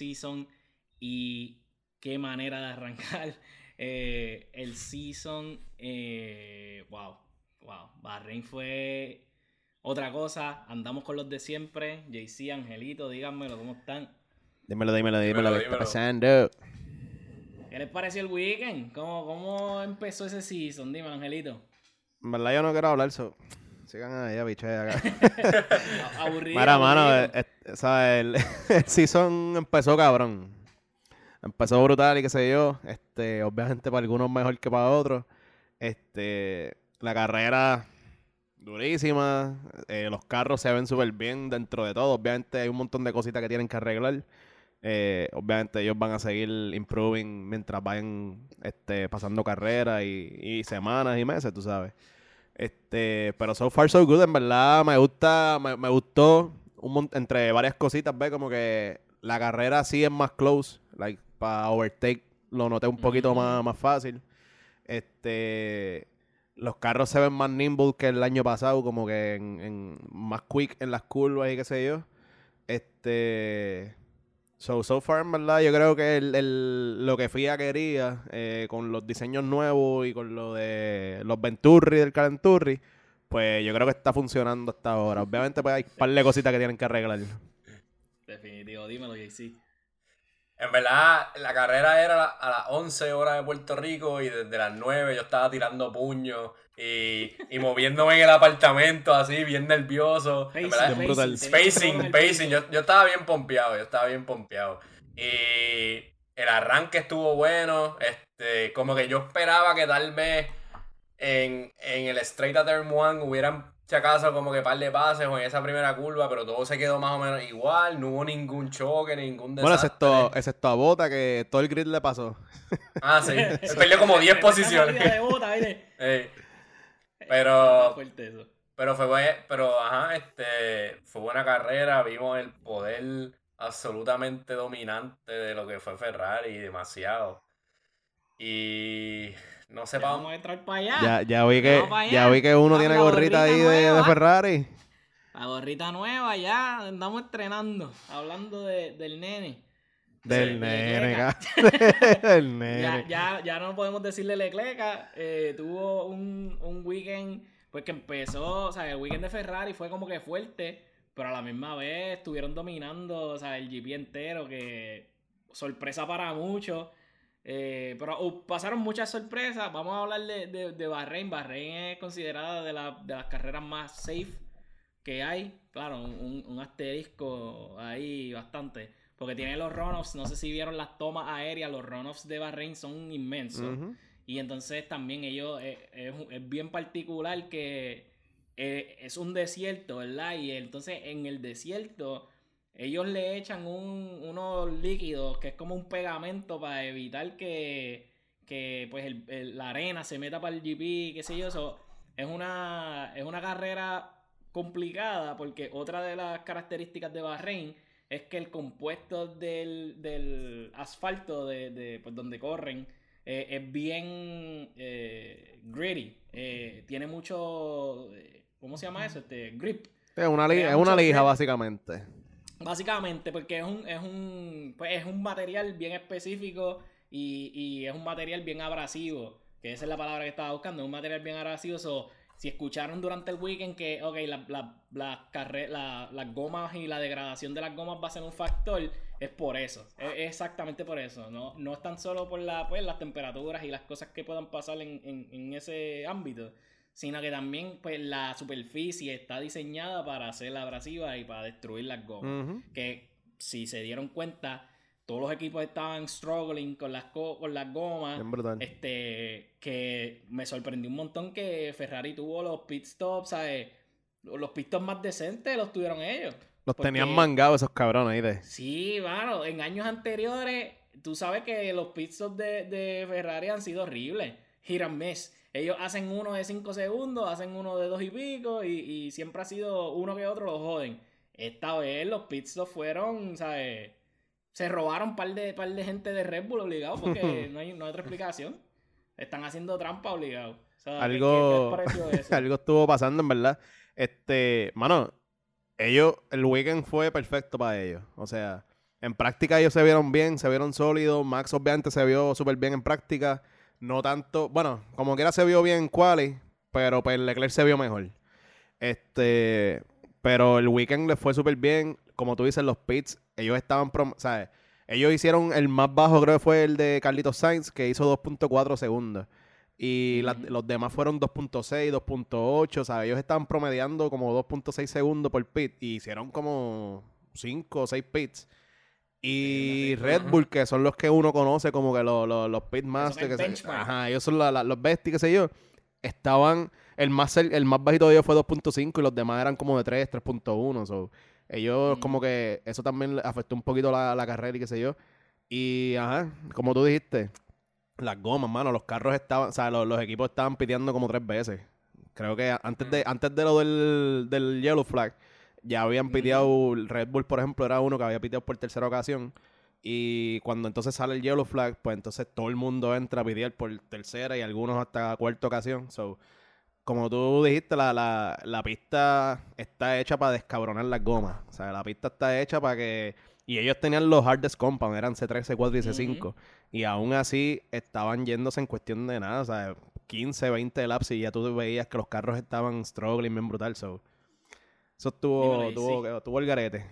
season y qué manera de arrancar eh, el season. Eh, wow, wow. Bahrein fue otra cosa. Andamos con los de siempre. JC, Angelito, díganmelo, ¿cómo están? Dímelo, dímelo, dímelo, ¿qué está pasando? ¿Qué les pareció el weekend? ¿Cómo, cómo empezó ese season? Dime, Angelito. En verdad yo no quiero hablar, so... Sigan allá, biche, acá. Aburrido. Mira, mano, aburrido. eh, ¿sabes? El, el season empezó cabrón. Empezó brutal y qué sé yo. Este, obviamente para algunos mejor que para otros. Este, la carrera durísima. eh, los carros se ven súper bien dentro de todo. Obviamente hay un montón de cositas que tienen que arreglar. Eh, obviamente ellos van a seguir improving mientras vayan este, pasando carreras y, y semanas y meses, tú sabes. Este, pero so far so good, en verdad me gusta, me, me gustó un entre varias cositas, ve como que la carrera sí es más close, like para overtake lo noté un poquito más, más fácil. Este, los carros se ven más nimble que el año pasado, como que en, en- más quick en las curvas y qué sé yo. Este, so so far en verdad yo creo que el, el- lo que FIA quería eh, con los diseños nuevos y con lo de los Venturi del Calenturri, pues yo creo que está funcionando hasta ahora. Obviamente pues hay un par de cositas que tienen que arreglar. Definitivo, dímelo, JC. En verdad, la carrera era a la- a las 11 horas de Puerto Rico y desde las 9 yo estaba tirando puños y, y moviéndome en el apartamento así, bien nervioso. En verdad, brutal. Pacing, yo, yo estaba bien pompeado, yo estaba bien pompeado. Y el arranque estuvo bueno, este, como que yo esperaba que tal vez en, en el Straight at Turn 1 hubieran, si acaso, como que par de pases o en esa primera curva, pero todo se quedó más o menos igual, no hubo ningún choque, ningún Bueno, desastre. excepto, excepto a Bota que todo el grid le pasó. Ah, sí, él perdió como 10 Esa posiciones. Está pero. Pero fue pero ajá, este fue buena carrera, vimos el poder absolutamente dominante de lo que fue Ferrari, demasiado. Y no sé Ya para vamos a entrar para allá. Ya, ya vi que, ya vi que uno Vamos, tiene gorrita ahí de. Ferrari. La gorrita nueva, ya andamos estrenando. Hablando de- del nene. Del Sí, nene, Del Ya, nene. ya, ya no podemos decirle Leclerc. eh, tuvo un, un weekend pues que empezó, o sea, el weekend de Ferrari fue como que fuerte, pero a la misma vez estuvieron dominando, o sea, el GP entero, que sorpresa para muchos. Eh, pero uh, pasaron muchas sorpresas. Vamos a hablar de, de, de Bahrein. Bahrein es considerada de, la- de las carreras más safe que hay. Claro, un, un asterisco ahí bastante. Porque tiene los runoffs, no sé si vieron las tomas aéreas, los runoffs de Bahrein son inmensos. Y entonces también ellos, eh, es, es bien particular que eh, es un desierto, ¿verdad? Y entonces en el desierto ellos le echan un- unos líquidos que es como un pegamento para evitar que, que pues el- el- la arena se meta para el GP, qué sé yo. Eso es una, es una carrera complicada porque otra de las características de Bahrein es que el compuesto del, del asfalto de, de, pues, donde corren eh, es bien eh, gritty. Eh, tiene mucho. eh, ¿Cómo se llama eso? Este, grip. Es una, li- Crea es una mucho lija, grip. básicamente. Básicamente, porque es un, es un, pues es un material bien específico y, y es un material bien abrasivo. Que esa es la palabra que estaba buscando. Es un material bien abrasivo. so, si escucharon durante el weekend que, ok, la- la- las gomas y la degradación de las gomas va a ser un factor, es por eso. Es, exactamente por eso. No, no es tan solo por la, pues, las temperaturas y las cosas que puedan pasar en- en ese ámbito, sino que también pues, la superficie está diseñada para ser abrasiva y para destruir las gomas que si se dieron cuenta, todos los equipos estaban struggling con las, co- con las gomas. Brutal. Este, que me sorprendió un montón que Ferrari tuvo los pit stops, ¿sabes? Los pit stops más decentes los tuvieron ellos. Los porque- tenían mangados esos cabrones ahí de. Sí, mano, en años anteriores, tú sabes que los pit stops de, de Ferrari han sido horribles. Hit and miss. Ellos hacen uno de 5 segundos, hacen uno de 2 y pico, y, y siempre ha sido uno que otro lo joden. Esta vez los pit stops fueron, ¿sabes? Se robaron un par de, par de gente de Red Bull obligado porque no hay, no hay otra explicación. Están haciendo trampa obligado. O sea, ¿qué- Algo- qué- qué os pareció eso? Algo estuvo pasando, en verdad. Este, mano, ellos, el weekend fue perfecto para ellos. O sea, en práctica ellos se vieron bien, se vieron sólidos. Max obviamente se vio súper bien en práctica. No tanto, bueno, como quiera se vio bien en quali, pero pues Leclerc se vio mejor. Este, pero el weekend les fue súper bien. Como tú dices, los pits, ellos estaban, prom- ¿sabes? Ellos hicieron el más bajo, creo que fue el de Carlitos Sainz, que hizo 2.4 segundos. Y la- los demás fueron 2.6, 2.8. O sea, ellos estaban promediando como 2.6 segundos por pit. Y hicieron como 5 o 6 pits. Y Red Bull, que son los que uno conoce como que los, los, los pitmasters. que se- ajá, ellos son la- la- los besties, qué sé yo. Estaban, el más, el más bajito de ellos fue 2.5 y los demás eran como de 3, 3.1. So, ellos Mm. como que eso también afectó un poquito la, la carrera y qué sé yo. Y, ajá, como tú dijiste, las gomas, mano, los carros estaban, o sea, los, los equipos estaban pidiendo como tres veces. Creo que antes de, antes de lo del, del Yellow Flag, ya habían piteado, Red Bull, por ejemplo, era uno que había piteado por tercera ocasión. Y cuando entonces sale el Yellow Flag, pues entonces todo el mundo entra a pitear por tercera y algunos hasta cuarta ocasión. So, como tú dijiste, la, la, la pista está hecha para descabronar las gomas. O sea, la pista está hecha para que... Y ellos tenían los hardest compound, eran C3, C4 y C5. Y aún así estaban yéndose en cuestión de nada. O sea, 15, 20 laps y ya tú veías que los carros estaban struggling bien brutal. So. Eso estuvo, tuvo, tuvo el garete.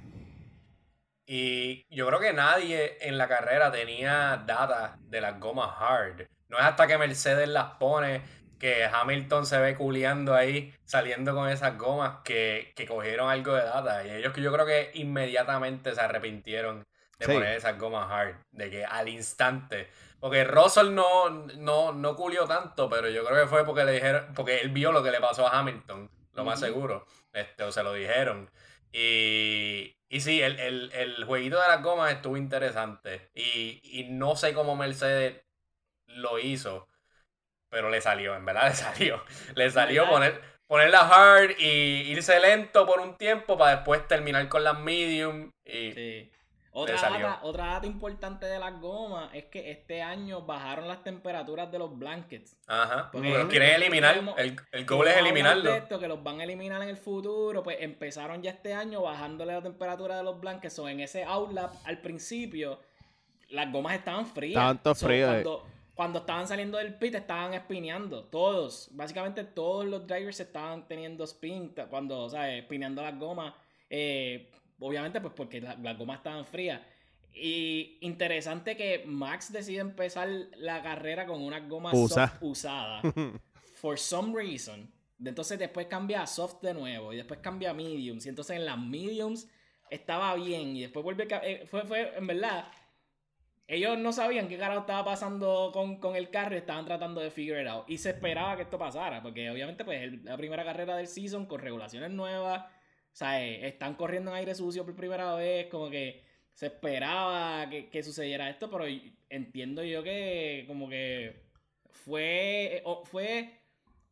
Y yo creo que nadie en la carrera tenía data de las gomas hard. No es hasta que Mercedes las pone que Hamilton se ve culeando ahí, saliendo con esas gomas, que, que cogieron algo de data. Y ellos que yo creo que inmediatamente se arrepintieron de Sí. poner esas gomas hard. De que al instante. Porque Russell no, no, no culió tanto, pero yo creo que fue porque le dijeron, porque él vio lo que le pasó a Hamilton, lo más seguro. Este, o se lo dijeron. Y, y sí, el, el, el jueguito de las gomas estuvo interesante. Y, y no sé cómo Mercedes lo hizo, pero le salió, en verdad le salió. Le salió ¿Verdad? poner, ponerla hard y irse lento por un tiempo para después terminar con las medium. Y, Sí. Otra data, otra data importante de las gomas es que este año bajaron las temperaturas de los blankets. Ajá. Porque es- quieren eliminar. El, el goal es eliminarlo. esto, que los van a eliminar en el futuro, pues empezaron ya este año bajándole la temperatura de los blankets. So, en ese outlap, al principio, las gomas estaban frías. Estaban todas So, frías, Cuando, cuando estaban saliendo del pit, estaban espineando. Todos. Básicamente todos los drivers estaban teniendo spin. Cuando, o sea, espineando las gomas. eh, obviamente, pues porque la- las gomas estaban frías. Y interesante que Max decide empezar la carrera con unas gomas Usa. soft usadas. For some reason. Entonces después cambia a soft de nuevo. Y después cambia a mediums. Y entonces en las mediums estaba bien. Y después vuelve a... eh, fue, fue, en verdad... Ellos no sabían qué carajo estaba pasando con, con el carro y estaban tratando de figure it out. Y se esperaba que esto pasara, porque obviamente pues el- la primera carrera del season con regulaciones nuevas, sea, eh, están corriendo en aire sucio por primera vez, como que se esperaba que, que sucediera esto, pero entiendo yo que como que fue, o- fue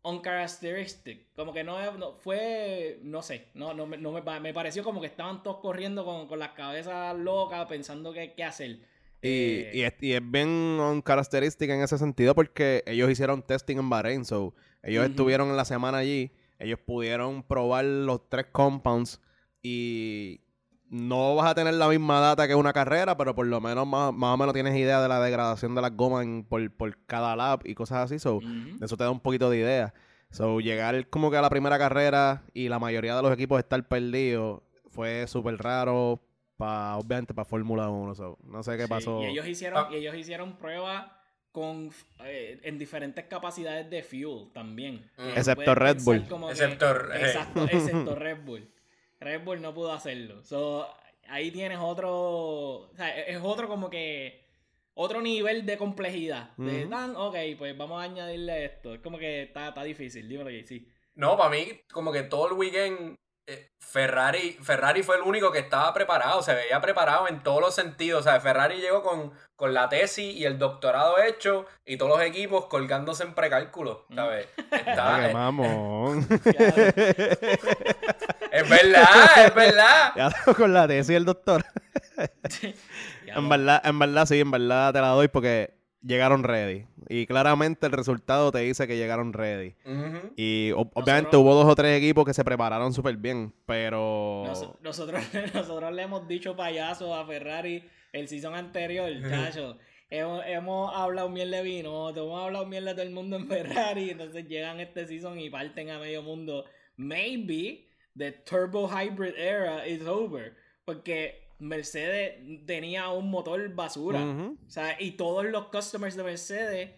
uncharacteristic, como que no, no- fue, no sé, no, no, me- no me, me pareció como que estaban todos corriendo con, con las cabezas locas pensando qué, qué hacer. Y, Eh, y es, y es bien un característica en ese sentido porque ellos hicieron testing en Bahrein, so ellos estuvieron en la semana allí, ellos pudieron probar los tres compounds y no vas a tener la misma data que una carrera, pero por lo menos más, más o menos tienes idea de la degradación de las gomas en- por, por cada lap y cosas así, so eso te da un poquito de idea. So, llegar como que a la primera carrera y la mayoría de los equipos estar perdidos fue súper raro, pa, obviamente para Fórmula 1. so, no sé qué Sí, pasó. Y ellos hicieron, Ah. y ellos hicieron pruebas con eh, en diferentes capacidades de fuel también. Mm. Que Excepto Red Bull. como que- Excepto, eh. exacto, excepto Red Bull. Red Bull no pudo hacerlo. So, ahí tienes otro. O sea, es otro como que. Otro nivel de complejidad. De tan, ok, pues vamos a añadirle esto. Es como que está, está difícil, dímelo que sí. No, para mí, como que todo el weekend, Ferrari, Ferrari fue el único que estaba preparado, se veía preparado en todos los sentidos. O sea, Ferrari llegó con, con la tesis y el doctorado hecho y todos los equipos colgándose en precálculo, ¿sabes? Ah, Está- qué eh, mamón. es verdad, es verdad. Ya con la tesis del doctor. Ya En verdad, en verdad, sí, en verdad te la doy porque llegaron ready. Y claramente el resultado te dice que llegaron ready. Y obviamente hubo dos o tres equipos que se prepararon súper bien, pero... Nos- nosotros, nosotros le hemos dicho payaso a Ferrari el season anterior, chacho. Hemos, hemos hablado miel de vino, hemos hablado miel de todo el mundo en Ferrari, entonces llegan este season y parten a medio mundo. Maybe the turbo hybrid era is over, porque Mercedes tenía un motor basura. O sea, y todos los customers de Mercedes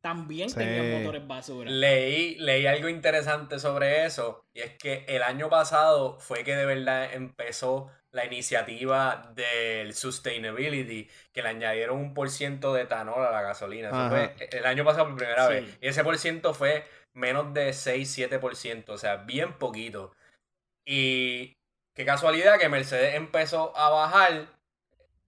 también Sí. tenían motores basura. Leí, leí algo interesante sobre eso, y es que el año pasado fue que de verdad empezó la iniciativa del sustainability, que le añadieron un por ciento de etanol a la gasolina. Eso Ajá. fue el año pasado por primera Sí. vez. Y ese por ciento fue menos de 6-7%, o sea, bien poquito. Y qué casualidad que Mercedes empezó a bajar.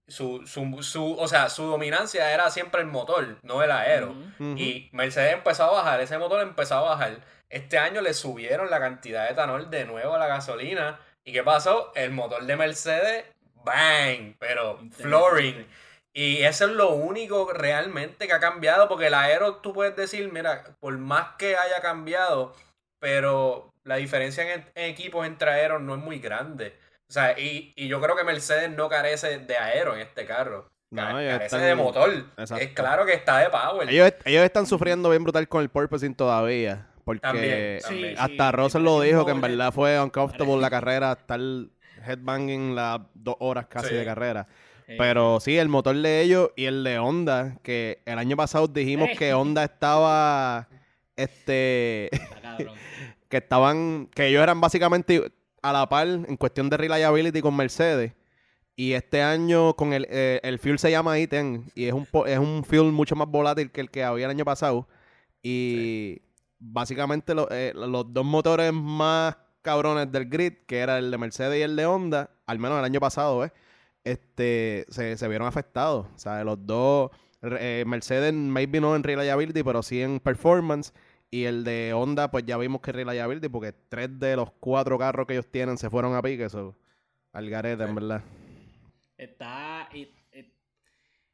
Su, su, su, o sea, su dominancia era siempre el motor, no el aero. Y Mercedes empezó a bajar, ese motor empezó a bajar. Este año le subieron la cantidad de etanol de nuevo a la gasolina. ¿Y qué pasó? El motor de Mercedes, bang, pero flooring. Y eso es lo único realmente que ha cambiado, porque el aero tú puedes decir, mira, por más que haya cambiado, pero la diferencia en, en equipos entre aeros no es muy grande. O sea, y, y yo creo que Mercedes no carece de aero en este carro. No, carece están- de motor. Exacto. Es claro que está de power. Ellos, ellos están sufriendo bien brutal con el porpoising todavía. Porque También, Sí, también. hasta sí, Russell lo dijo que en verdad fue uncomfortable la carrera, estar headbanging las dos horas casi Sí. de carrera. Sí. Pero sí, el motor de ellos y el de Honda, que el año pasado dijimos Eh. que Honda estaba, este, Está cabrón. que estaban, que ellos eran básicamente a la par en cuestión de reliability con Mercedes. Y este año con el, eh, el fuel se llama I-10 y es un, es un fuel mucho más volátil que el que había el año pasado. Y básicamente lo- eh, los dos motores más cabrones del grid, que era el de Mercedes y el de Honda, al menos el año pasado, ¿eh? este, se, se vieron afectados. O sea, los dos, eh, Mercedes maybe no en reliability, pero sí en performance. Y el de Honda, pues ya vimos que reliability, porque tres de los cuatro carros que ellos tienen se fueron a pique, eso al garete, en verdad. Está,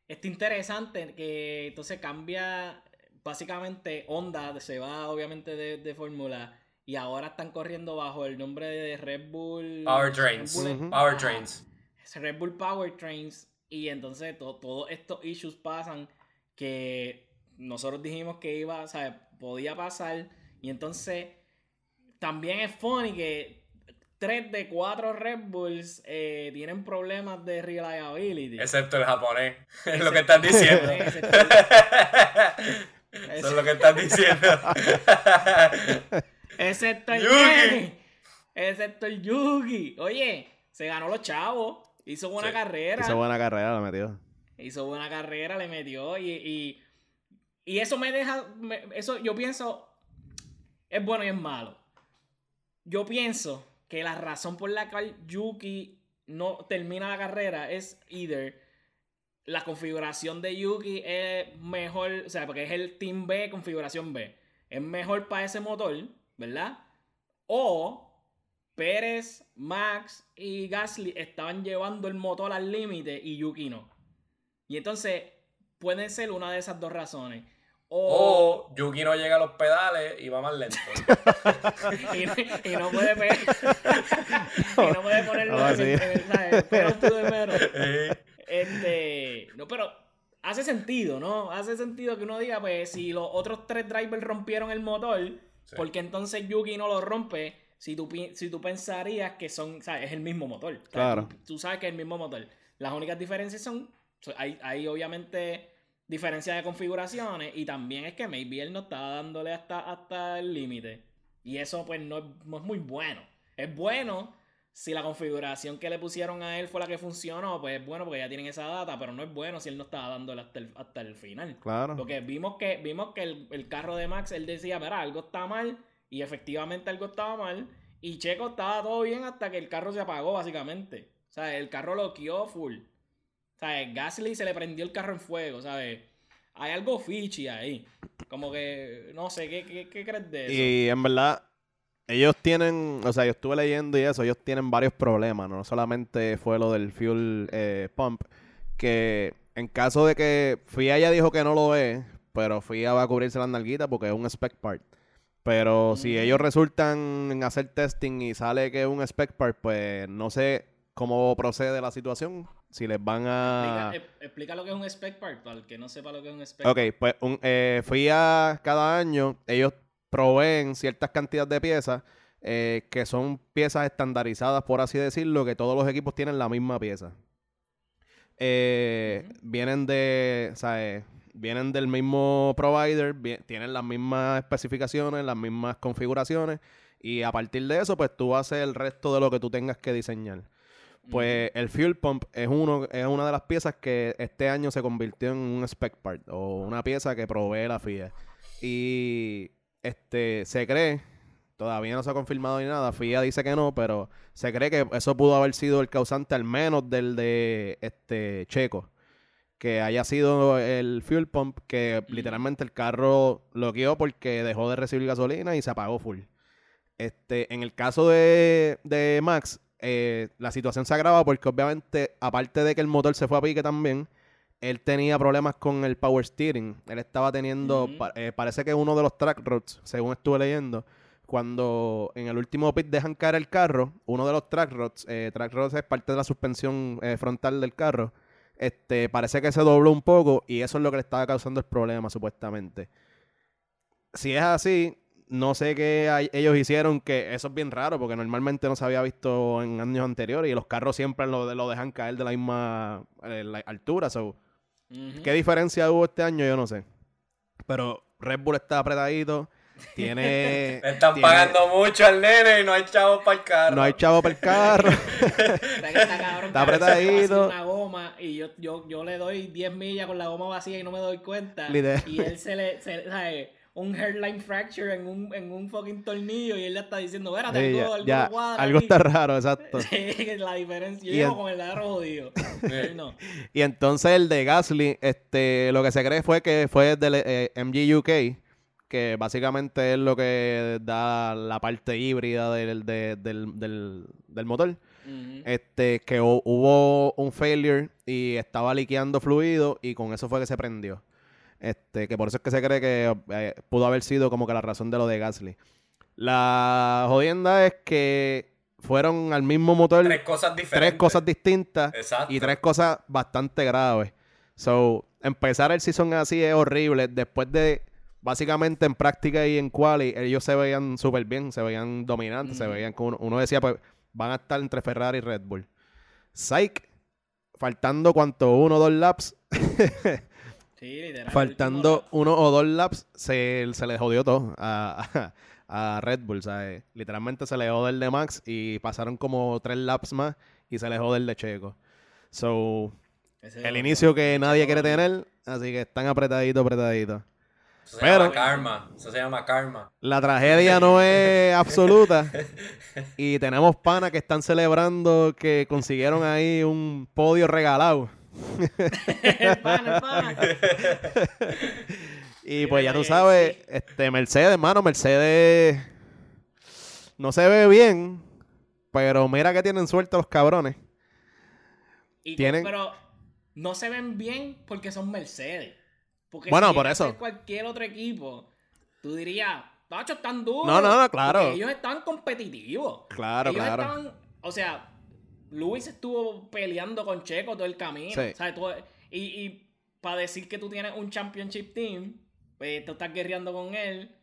está interesante que entonces cambia, básicamente Honda se va obviamente de, de Fórmula y ahora están corriendo bajo el nombre de Red Bull. Powertrains. Red Bull-. Ajá, Red Bull Powertrains y entonces to- todos estos issues pasan que nosotros dijimos que iba, o sea, podía pasar y entonces también es funny que tres de cuatro Red Bulls eh, tienen problemas de reliability. Excepto el japonés. Es lo que están diciendo. Excepto- Eso es lo que están diciendo. Excepto el Yugi. Excepto el Yugi. Oye, se ganó los chavos. Hizo buena Sí. carrera. Hizo buena carrera, la metió. Hizo buena carrera, le metió. Y, y, y eso me deja. eso yo pienso. Es bueno y es malo. Yo pienso que la razón por la cual Yuki no termina la carrera es either la configuración de Yuki es mejor, o sea, porque es el Team B, configuración B. Es mejor para ese motor, ¿verdad? O Pérez, Max y Gasly estaban llevando el motor al límite y Yuki no. Y entonces pueden ser una de esas dos razones. O, O Yuki no llega a los pedales y va más lento. y, no, y no puede pe- y no puede ponerlo Ah, en, sí. en. Pero tú de menos. Eh, Este, no, pero hace sentido, ¿no? Hace sentido que uno diga, pues, si los otros tres drivers rompieron el motor, Sí. porque entonces Yuki no lo rompe? Si tú, pi- si tú pensarías que son, ¿sabes? Es el mismo motor. Claro. Tú, tú sabes que es el mismo motor. Las únicas diferencias son, so- hay, hay obviamente diferencias de configuraciones y también es que maybe él no estaba dándole hasta, hasta el límite. Y eso pues no es, no es muy bueno. Es bueno si la configuración que le pusieron a él fue la que funcionó, pues es bueno porque ya tienen esa data, pero no es bueno si él no estaba dándole hasta el, hasta el final. Claro. Porque vimos que, vimos que el, el carro de Max, él decía, mira, algo está mal, y efectivamente algo estaba mal, y Checo estaba todo bien hasta que el carro se apagó, básicamente. O sea, el carro loqueó full. El Gasly se le prendió el carro en fuego, ¿sabes? Hay algo fishy ahí. Como que, no sé, ¿qué, qué, qué crees de eso? Y en verdad, ellos tienen, o sea, yo estuve leyendo y eso, ellos tienen varios problemas, no solamente fue lo del fuel eh, pump, que en caso de que FIA ya dijo que no lo es, pero FIA va a cubrirse las nalguitas porque es un spec part. Pero si Mm. ellos resultan en hacer testing y sale que es un spec part, pues no sé cómo procede la situación. Si les van a... Explica, eh, explica lo que es un spec part, para el que no sepa lo que es un spec Ok, pues un, eh, FIA cada año, ellos proveen ciertas cantidades de piezas eh, que son piezas estandarizadas, por así decirlo, que todos los equipos tienen la misma pieza. Eh. Vienen de, ¿sabes? Vienen del mismo provider, vi- tienen las mismas especificaciones, las mismas configuraciones, y a partir de eso, pues tú haces el resto de lo que tú tengas que diseñar. Pues el fuel pump es uno es una de las piezas que este año se convirtió en un spec part o una pieza que provee la FIA. Y este se cree, todavía no se ha confirmado ni nada, FIA dice que no, pero se cree que eso pudo haber sido el causante al menos del de este Checo, que haya sido el fuel pump que Mm. literalmente el carro bloqueó porque dejó de recibir gasolina y se apagó full. Este, en el caso de, de Max, eh, la situación se agrava porque obviamente, aparte de que el motor se fue a pique también, él tenía problemas con el power steering. Él estaba teniendo, pa- eh, parece que uno de los track roads, según estuve leyendo, cuando en el último pit dejan caer el carro, uno de los track rods, eh, track rods es parte de la suspensión frontal del carro, este, parece que se dobló un poco y eso es lo que le estaba causando el problema, supuestamente. Si es así, no sé qué hay- ellos hicieron, que eso es bien raro, porque normalmente no se había visto en años anteriores y los carros siempre lo, lo dejan caer de la misma eh, la altura. so. ¿Qué diferencia hubo este año? Yo no sé. Pero Red Bull está apretadito, tiene... Le están tiene- pagando mucho al nene y no hay chavos para el carro. No hay chavo para el carro. Está cabrón, apretadito. una goma y yo, yo, yo le doy 10 millas con la goma vacía y no me doy cuenta. Literal. Y él se le, se, ¿sabes? Un hairline fracture en un, en un fucking tornillo y él le está diciendo, espérate, Sí, algo, ya, algo ya, no cuadra algo aquí". está raro, exacto. Sí, la diferencia. Yo con el agarro jodido. Sí, no. Y entonces el de Gasly, este, lo que se cree fue que fue del eh, MG UK, que básicamente es lo que da la parte híbrida del, de- del, del, del motor. Este, que hu- hubo un failure y estaba liqueando fluido y con eso fue que se prendió. Este, que por eso es que se cree que eh, pudo haber sido como que la razón de lo de Gasly. La jodienda es que fueron al mismo motor Tres cosas diferentes. tres cosas distintas Exacto. y tres cosas bastante graves. So, empezar el season así es horrible. Después de, básicamente en práctica y en quali, ellos se veían súper bien, se veían dominantes, se veían como uno, uno decía, pues van a estar entre Ferrari y Red Bull. Psych, faltando cuánto, uno o dos laps, Sí, literal. faltando uno o dos laps, se, se le jodió todo a, a, a Red Bull, ¿sabes? Literalmente se le jodió el de Max y pasaron como tres laps más y se le jodió el de Checo. So. Ese el inicio que nadie quiere tener, así que están apretaditos, apretaditos. Eso se Pero- llama karma. Eso se llama karma. La tragedia no es absoluta. Y tenemos panas que están celebrando que consiguieron ahí un podio regalado. El pan, el pan. Y pues ya tú sabes, este Mercedes, hermano, Mercedes no se ve bien, pero mira que tienen suerte los cabrones. Y- Tienen- Pero no se ven bien porque son Mercedes. Porque Bueno, si por eso. cualquier otro equipo, tú dirías, Tacho, están duros. No, no, no, claro. Ellos están competitivos. Claro, ellos claro. Están, o sea, Luis estuvo peleando con Checo todo el camino. Sí. ¿sabes? Tú- y y para decir que tú tienes un championship team, pues tú estás guerreando con él.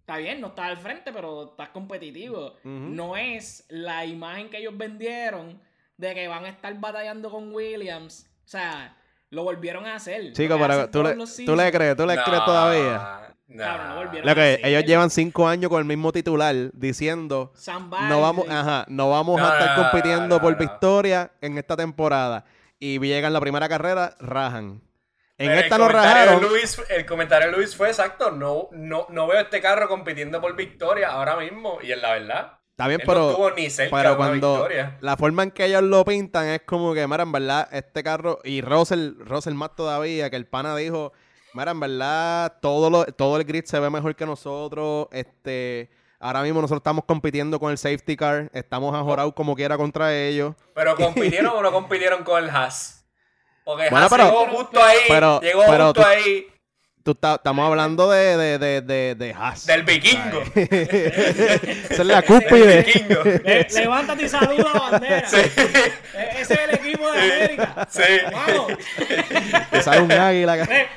Está bien, no estás al frente, pero estás competitivo. No es la imagen que ellos vendieron de que van a estar batallando con Williams. O sea, lo volvieron a hacer. Chico, pero tú le, tú crees, tú le crees todavía. Cabrón, no volvieron Lo que ellos llevan cinco años con el mismo titular diciendo no vamos, ajá, no vamos No, a estar no, no, compitiendo no, por no. victoria en esta temporada. Y llegan la primera carrera, rajan. En Pero esta el no comentario de rajaron. Luis, el comentario de Luis fue exacto. No, no, no veo este carro compitiendo por victoria ahora mismo. Y es la verdad. Está bien, Él no pero, estuvo ni cerca pero cuando victoria. la forma en que ellos lo pintan es como que, mira, en verdad, este carro, y Russell, Russell más todavía, que el pana dijo, mira, en verdad, todo, lo, todo el grid se ve mejor que nosotros, este, ahora mismo nosotros estamos compitiendo con el safety car, estamos ajorados como quiera contra ellos. Pero compitieron o no compitieron con el Haas. Porque Bueno, Haas pero- llegó justo ahí. pero- llegó pero justo tú- ahí Tú está- estamos hablando de, de, de, de, de Haas. del vikingo. Esa es la Del cúspide. Le- levántate y saluda a bandera. Sí, E- Ese es el equipo de América. sí. Te sale un águila. Eh.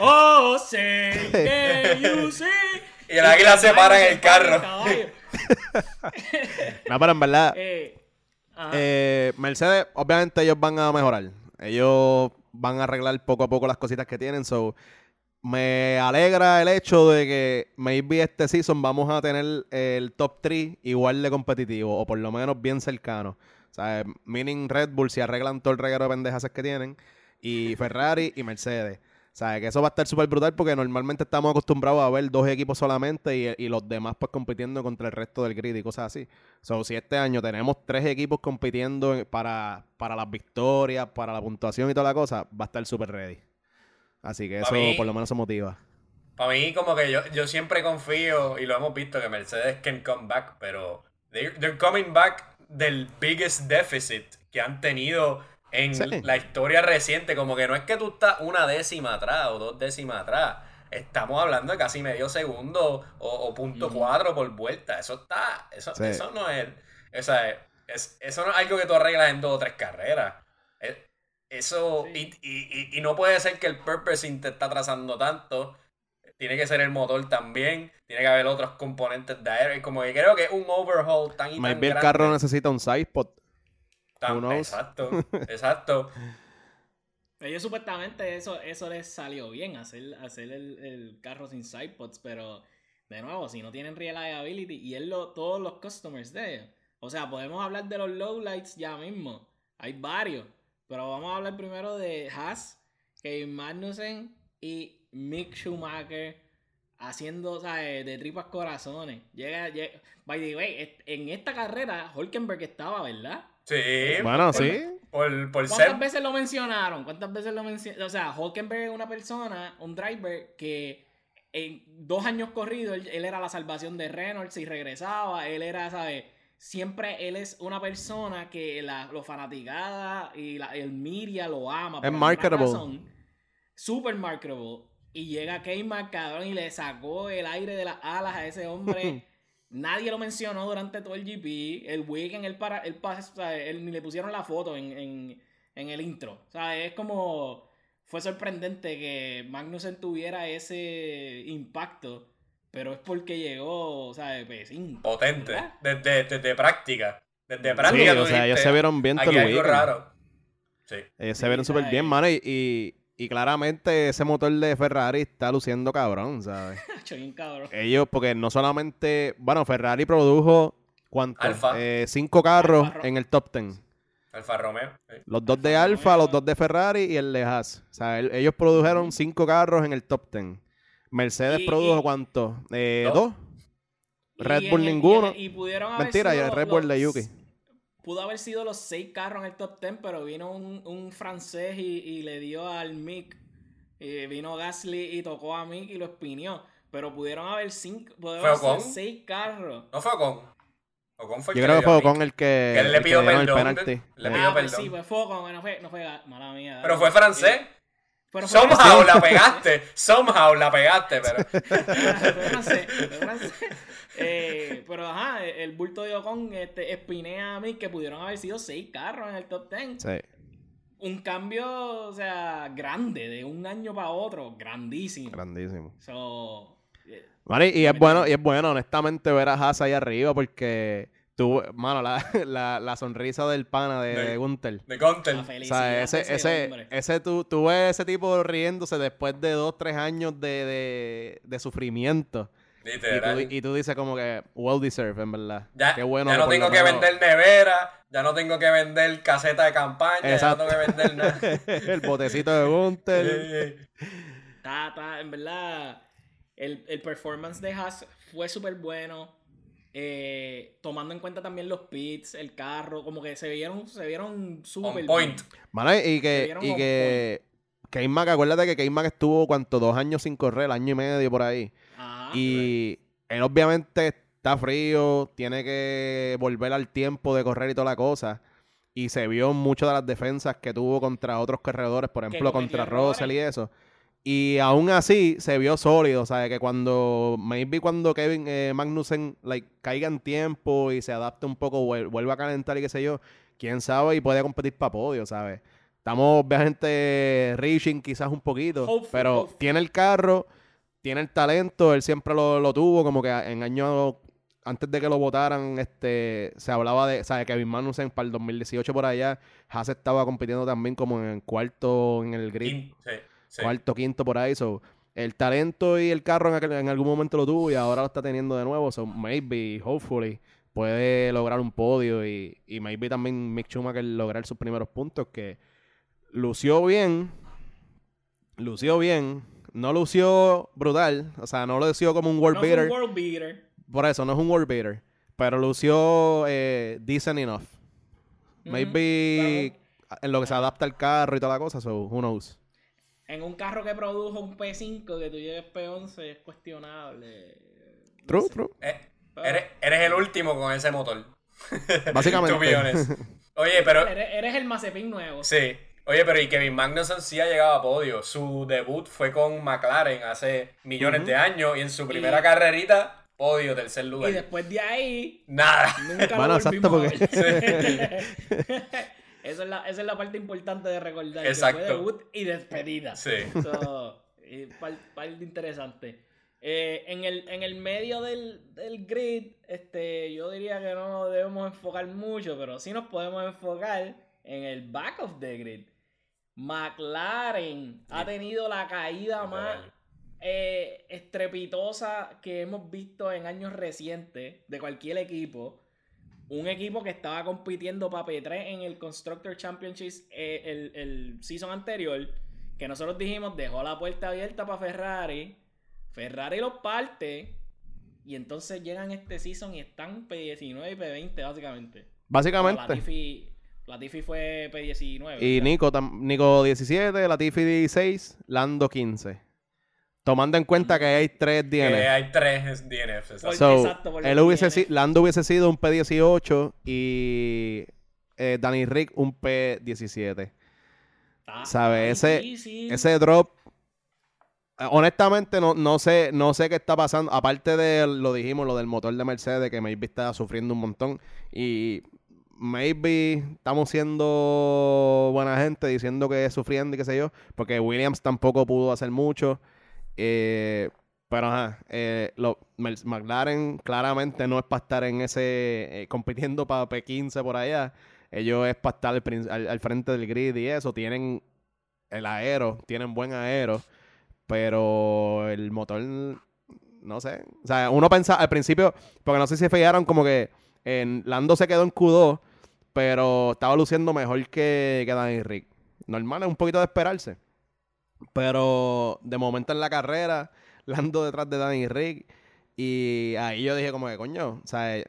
Oh, say que you see. Y el águila se para en el carro. No, pero en verdad, Eh, eh, Mercedes, obviamente ellos van a mejorar. Ellos van a arreglar poco a poco las cositas que tienen. So, me alegra el hecho de que maybe este season vamos a tener el top 3 igual de competitivo, o por lo menos bien cercano. O sea, meaning Red Bull si arreglan todo el reguero de pendejas que tienen, y Ferrari y Mercedes. O sea, que eso va a estar súper brutal porque normalmente estamos acostumbrados a ver dos equipos solamente y, los demás pues compitiendo contra el resto del grid y cosas así. So, si este año tenemos tres equipos compitiendo en- para, para las victorias, para la puntuación y toda la cosa, va a estar súper ready. Así que eso mí- por lo menos se motiva. Para mí, como que yo, yo siempre confío, y lo hemos visto, que Mercedes can come back, pero they're, they're coming back del biggest deficit que han tenido en Sí. la historia reciente. Como que no es que tú estás una décima atrás o dos décimas atrás. Estamos hablando de casi medio segundo o, o punto cuatro por vuelta. Eso está. Eso, Sí. eso no es. O sea, es- eso no es algo que tú arreglas en dos o tres carreras. Es- Eso. Sí. Y, y- y- y no puede ser que el purposing te está atrasando tanto. Tiene que ser el motor también. Tiene que haber otros componentes de aire. Como que creo que es un overhaul tan y tan Maybe el grande. carro necesita un side spot. Tan- who knows? exacto, exacto. Ellos supuestamente eso, eso les salió bien, hacer, hacer el, el carro sin sidepods, pero de nuevo, si no tienen reliability, y es lo, todos los customers de ellos. O sea, podemos hablar de los lowlights ya mismo. Hay varios. Pero vamos a hablar primero de Haas, Kevin Magnussen y Mick Schumacher haciendo, ¿sabes? De tripas corazones. Llega, llega- by the way, en esta carrera Hulkenberg estaba, ¿verdad? Sí. Bueno, por- sí. Por, por ¿Cuántas ser. veces lo mencionaron? ¿Cuántas veces lo mencionaron? O sea, Hulkenberg es una persona, un driver que en dos años corridos él, él era la salvación de Reynolds y regresaba. Él era, ¿sabes? Siempre él es una persona que la, lo fanaticada y la, el media lo ama. alguna marketable. razón. Super marketable. Y llega cabrón, y le sacó el aire de las alas a ese hombre. Nadie lo mencionó durante todo el GP. El weekend, él para, él ni le pusieron la foto en, en, en el intro. O sea, es como. Fue sorprendente que Magnussen tuviera ese impacto. Pero es porque llegó, o sea, P5. Potente. ¿verdad? Desde, desde práctica. Desde práctica. o sea, ellos se vieron bien todo algo raro. Sí. Ellos Sí, se vieron súper bien, mano. Y, y, y claramente ese motor de Ferrari está luciendo cabrón, ¿sabes? Bien cabrón. Ellos, porque no solamente. Bueno, Ferrari produjo. ¿Cuánto? Alfa. Eh, cinco carros Alfa en el top ten. Alfa Romeo. Los dos de Alfa Alfa, Romeo. los dos de Ferrari y el de Haas. O sea, el- ellos produjeron cinco carros en el top ten. Mercedes Y- produjo y- ¿cuánto? Eh, Dos. Red Bull en ninguno. el- Y, pudieron haber Mentira, y el Red Bull de Yuki. Pudo haber sido los seis carros en el top 10, pero vino un, un francés y, y le dio al Mick. Y vino Gasly y tocó a Mick y lo espinió. Pero pudieron haber cinco, pudieron ¿Fue haber Ocon? seis carros. No fue Ocon. Ocon fue el Yo creo que fue dio a con Mick. el que, Que él le pidió el perdón, penalti. le Eh, pidió ah, pues perdón. sí, pues fue Ocon, no fue, no fue mala mía. Pero fue francés. Pero Somehow la pegaste. Somehow la pegaste, pero. Eh, pero ajá, el bulto de Ocon este, espinea a mí que pudieron haber sido seis carros en el top 10. Sí. un cambio, o sea, grande, de un año para otro, grandísimo. Grandísimo. So, eh, Mano, y es bueno, y es bueno, honestamente, ver a Haas ahí arriba porque tú, mano, la, la, la sonrisa del pana de, De- de Gunther. De la Contel. O sea, ese, ese, ese, tú, tú ves ese tipo riéndose después de dos, tres años de, de, de sufrimiento. Y tú, y tú dices como que well deserved, en verdad. Ya, Qué bueno. ya no tengo que menos- vender nevera, ya no tengo que vender caseta de campaña, Exacto. ya no tengo que vender nada. el botecito de Gunther. Sí. Está, está, en verdad, el, el performance de Haas fue súper bueno. Eh, tomando en cuenta también los pits, el carro, como que se vieron, se vieron súper On point. Mano, y que, y que K-Mac, acuérdate que K-Mac estuvo cuánto, dos años sin correr, año y medio por ahí. Ajá. Y él obviamente está frío, tiene que volver al tiempo de correr y toda la cosa. y se vio mucho de las defensas que tuvo contra otros corredores, por ejemplo, contra. Russell y eso. Y aún así se vio sólido, o sea, que cuando, maybe cuando Kevin eh, Magnussen like, caiga en tiempo y se adapte un poco, vuel- vuelva a calentar y qué sé yo, quién sabe y puede competir para podio, ¿sabes? Estamos obviamente reaching quizás un poquito, Hopeful, pero hopeful. tiene el carro, tiene el talento, él siempre lo, lo tuvo, como que en años antes de que lo votaran, este, se hablaba de, ¿sabes? Kevin Magnussen para el 2018 por allá, Haas estaba compitiendo también como en cuarto en el grid, sí, sí. cuarto, quinto por ahí, so, el talento y el carro en, aquel- en algún momento lo tuvo y ahora lo está teniendo de nuevo, so maybe, hopefully, puede lograr un podio y, y maybe también Mick Schumacher lograr sus primeros puntos que lució bien, lució bien, no lució brutal, o sea, no lució como un world No beater, un world beater. por eso no es un world beater, pero lució eh, decent enough. Maybe en lo que se adapta al carro y toda la cosa, so who knows. En un carro que produjo un P5 que tú lleves P11 es cuestionable. No True, sé. true. Eh, eres, eres el último con ese motor. Básicamente. Oye, pero. Eres, eres el Mazepin nuevo. Sí. Oye, pero y Kevin Magnussen sí ha llegado a podio. Su debut fue con McLaren hace millones de años y en su primera Y- carrerita, podio, tercer Y lugar. después de ahí, Nada. nunca Bueno, lo exacto, porque- a ver. Esa es, la, esa es la parte importante de recordar. que Exacto. fue debut y despedida. Sí. So, y par- parte interesante. Eh, en, el, en el medio del, del grid, este, yo diría que no nos debemos enfocar mucho, pero sí nos podemos enfocar en el back of the grid. McLaren ha tenido la caída más eh, estrepitosa que hemos visto en años recientes de cualquier equipo. Un equipo que estaba compitiendo para P3 en el Constructor Championships eh, el, el season anterior, que nosotros dijimos dejó la puerta abierta para Ferrari. Ferrari los parte. Y entonces llegan este season y están P19 y P20, básicamente. Básicamente. Latifi, Latifi fue P19. Y ¿verdad? Nico, Nico 17, Latifi 16, Lando 15. Tomando en cuenta que hay tres Que DNF. hay tres DNFs. exacto. So, exacto, por él hubiese DNF. si- Lando hubiese sido un P18 y eh, Danny Rick un P17. Está- ¿sabe? está Ese- difícil. Ese drop, eh, honestamente no, no sé no sé qué está pasando. Aparte de, lo dijimos, lo del motor de Mercedes, que maybe está sufriendo un montón. Y maybe estamos siendo buena gente diciendo que es sufriendo y qué sé yo. Porque Williams tampoco pudo hacer mucho. Eh, pero ajá, eh, McLaren claramente no es para estar en ese, eh, compitiendo para P15 por allá. Ellos es para estar al, frente del grid y eso. Tienen el aero, tienen buen aero, pero el motor, no sé. O sea, uno pensa al principio, porque no sé si fijaron como que en Lando se quedó en Q2, pero estaba luciendo mejor que, que Danny Rick. Normal, es un poquito de esperarse. Pero de momento en la carrera, Lando detrás de Danny Rick. Y ahí yo dije como que, coño, o sea,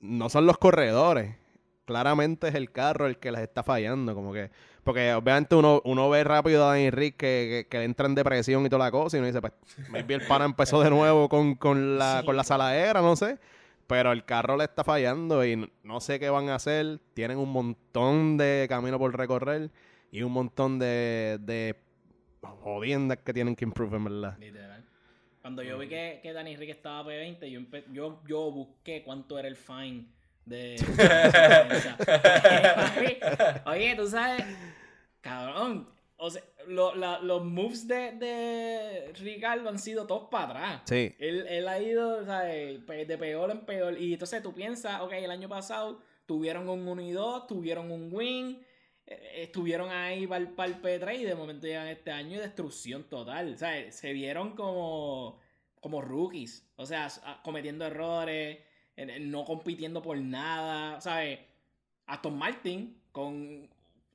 no son los corredores. Claramente es el carro el que les está fallando. Como que, porque obviamente uno, uno ve rápido a Danny Rick que, que, que le entra en depresión y toda la cosa. Y uno dice, pues, maybe el pana empezó de nuevo con, con la, Sí. con la saladera, no sé. Pero el carro le está fallando y no sé qué van a hacer. Tienen un montón de camino por recorrer y un montón de, de jodiendas que tienen que improve, en verdad. Literal. Cuando yo vi que, que Danny Rick estaba P20, yo, empe- yo, yo busqué cuánto era el fine de... Oye, tú sabes, cabrón, o sea, lo- la- los moves de, de Ricardo han sido todos para atrás. Sí. Él, él ha ido ¿sabes? De peor en peor. Y entonces tú piensas, ok, el año pasado tuvieron un 1 y 2, tuvieron un win, estuvieron ahí para el, P3 y de momento llegan este año y destrucción total. O sea, se vieron como, como rookies. O sea, s- a- cometiendo errores, no compitiendo por nada. ¿Sabes? Aston Martin con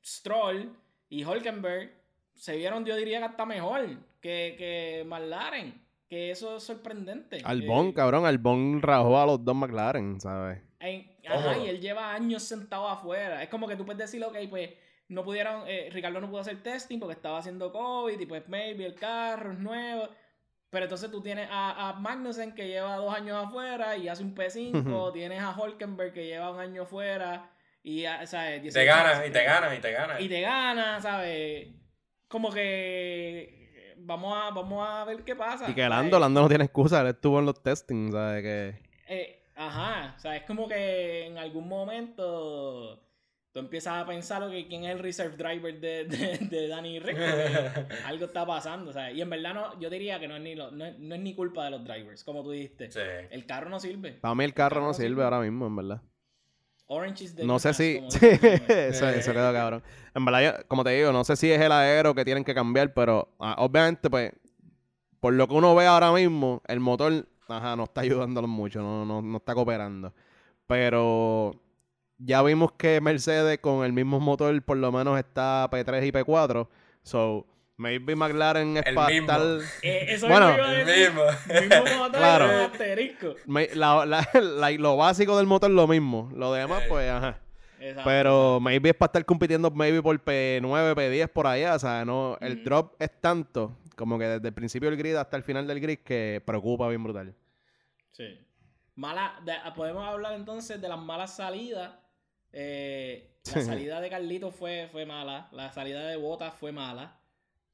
Stroll y Hulkenberg se vieron, yo diría que hasta mejor que, que McLaren. Que eso es sorprendente. Albón, Eh, cabrón, Albón rajó a los dos McLaren, ¿sabes? en- ajá, y él lleva años sentado afuera. Es como que tú puedes decir, ok, pues no pudieron, eh, Ricardo no pudo hacer testing porque estaba haciendo COVID y pues maybe el carro es nuevo. Pero entonces tú tienes a, a Magnussen que lleva dos años afuera y hace un P5, tienes a Hulkenberg que lleva un año afuera Y, ah, ¿sabes? Te 18 gana, y te gana, y te gana. Y te gana, ¿sabes? Como que vamos a, vamos a ver qué pasa. Y que ¿sabes? Lando, Lando no tiene excusa, él estuvo en los testings, ¿sabes? Que... Eh, ajá, o sea, es como que en algún momento tú empiezas a pensar lo que quién es el reserve driver de, de, de Danny Rick. porque algo está pasando, ¿sabes? Y en verdad no, yo diría que no es ni lo- no es, no es ni culpa de los drivers, como tú dijiste. Sí. El carro no sirve. Para mí el carro no no sirve sirve. ahora mismo, en verdad. Orange is the No sé si... Sí, eso quedó cabrón. En verdad, yo- como te digo, no sé si es el aero que tienen que cambiar, pero ah, obviamente, pues, por lo que uno ve ahora mismo, el motor, ajá, no está ayudándolos mucho, no, no, no está cooperando. Pero ya vimos que Mercedes con el mismo motor por lo menos está P3 y P4. So, maybe McLaren es El para mismo. estar... Eh, eso Bueno, mismo El mismo. Mismo motor, Claro. con asterisco. may- la- la- la- lo básico del motor lo mismo. Lo demás, Eh. pues, ajá. Exacto. Pero maybe es para estar compitiendo maybe por P9, P10 por allá. O sea, no, el drop es tanto como que desde el principio del grid hasta el final del grid que preocupa bien brutal. Sí. Mala, de- podemos hablar entonces de las malas salidas. Eh, la salida de Carlito fue, fue mala. La salida de Botas fue mala.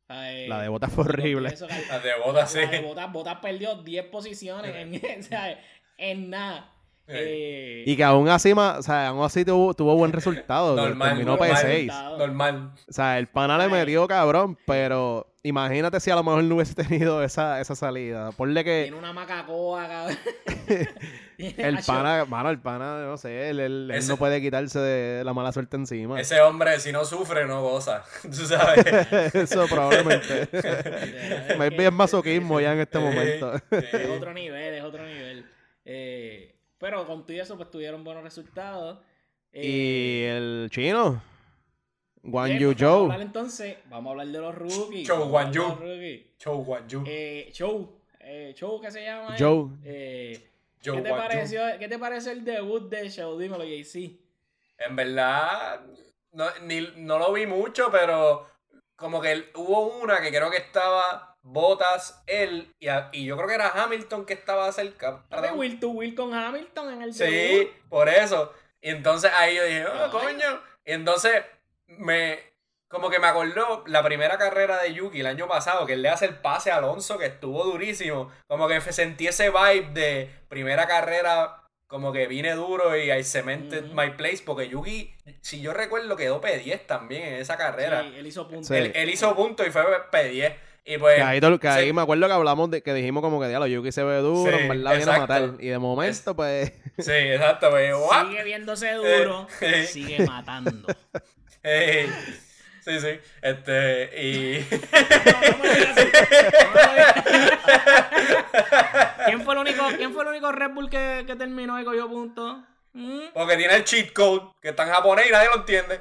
Eh, La de Botas fue horrible. eso, Las de botas, sí. La de Botas, Botas perdió 10 posiciones en nada. Eh, Y que aún así, ma- o sea, aún así tuvo, tuvo buen resultado. Normal, terminó normal. P6. Normal. O sea, el pana le metió cabrón, pero imagínate si a lo mejor no hubiese tenido esa, esa salida. Ponle que tiene una macacoa, cabrón. el pana, mano, el pana, no sé, él, él- no puede quitarse de la mala suerte encima. Ese hombre, si no sufre, no goza. Tú sabes. Eso probablemente. que- es masoquismo ya en este momento. Es otro nivel, es otro nivel. Eh, pero con todo eso, pues tuvieron buenos resultados. Eh, Y el chino, Guan Yu Vamos a Zhou. hablar entonces, vamos a hablar de los rookies. Chou Guan rookies. Chou Guan Yu. Eh, Chou, eh, Chou, ¿qué se llama? Joe. Eh, Chou ¿qué, te Yu. pareció, ¿Qué te pareció el debut de Show? Dímelo, JC. En verdad, no, ni- no lo vi mucho, pero como que hubo una que creo que estaba Botas, él, y, a- y yo creo que era Hamilton que estaba cerca. De Will to Will con Hamilton en el Sí, debut. por eso. Y entonces ahí yo dije, oh, Ay. coño. Y entonces me, como que me acordó la primera carrera de Yuki el año pasado, que él le hace el pase a Alonso, que estuvo durísimo. Como que sentí ese vibe de primera carrera, como que vine duro y I cemented Ujú. my place, porque Yuki, si yo recuerdo, quedó P10 también en esa carrera. Sí, él hizo punto. Sí. Él, él hizo punto y fue P10. Y pues, Que ahí, todo- que ahí sí. me acuerdo que hablamos de que dijimos como que diablo, Yuki se ve duro, Sí, en verdad viene a matar. Y de momento, pues, sí, exacto, pues. Sigue viéndose duro, Eh, sigue matando. Sí, sí. Este, y. ¿Quién fue el único, quién fue el único Red Bull que, que terminó y cogió puntos? ¿Mm? Porque tiene el cheat code que está en japonés y nadie lo entiende.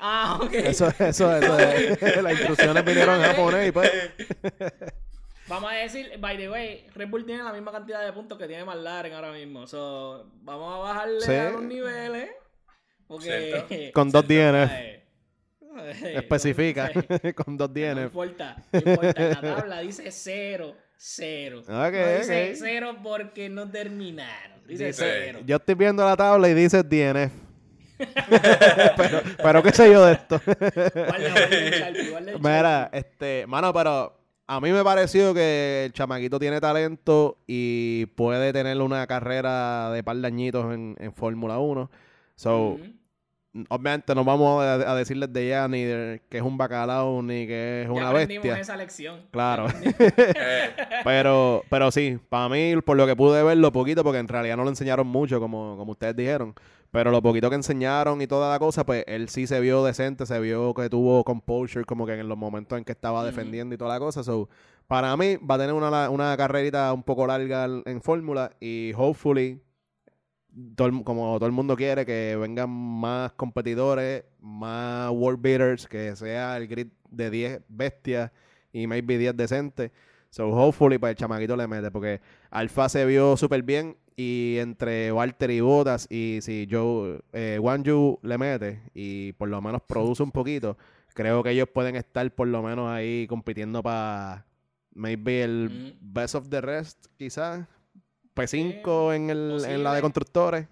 Ah, ok. eso, eso, eso, eh, las instrucciones vinieron en japonés y pues, Vamos a decir, by the way, Red Bull tiene la misma cantidad de puntos que tiene McLaren ahora mismo. So, vamos a bajarle Sí. a los niveles. Porque. con dos DNF, especifica, con dos No DNF. importa, no importa. En la tabla dice cero, cero. No dice cero porque no terminaron. Dice Dice- cero. Yo estoy viendo la tabla y dice DNF. pero, pero qué sé yo de esto. Mira, este, mano, pero a mí me pareció que el chamaquito tiene talento y puede tener una carrera de par de añitos en, en Fórmula 1. So, obviamente no vamos a, a decirles de ya ni de que es un bacalao ni que es Ya una bestia. esa lección. Claro. Eh, Pero, pero sí, para mí, por lo que pude ver, lo poquito, porque en realidad no lo enseñaron mucho, como, como ustedes dijeron. Pero lo poquito que enseñaron y toda la cosa, pues él sí se vio decente, se vio que tuvo composure, como que en los momentos en que estaba defendiendo y toda la cosa. So, para mí, va a tener una, una carrerita un poco larga en Fórmula y hopefully, todo como todo el mundo quiere, que vengan más competidores, más world beaters, que sea el grid de 10 bestias y maybe 10 decentes. So, hopefully, pues el chamaquito le mete, porque Alfa se vio súper bien y entre Walter y Botas y si Joe, eh, Wanju le mete y por lo menos produce un poquito, creo que ellos pueden estar por lo menos ahí compitiendo para maybe el Mm. best of the rest, quizás. P5 en, el, en la de constructores,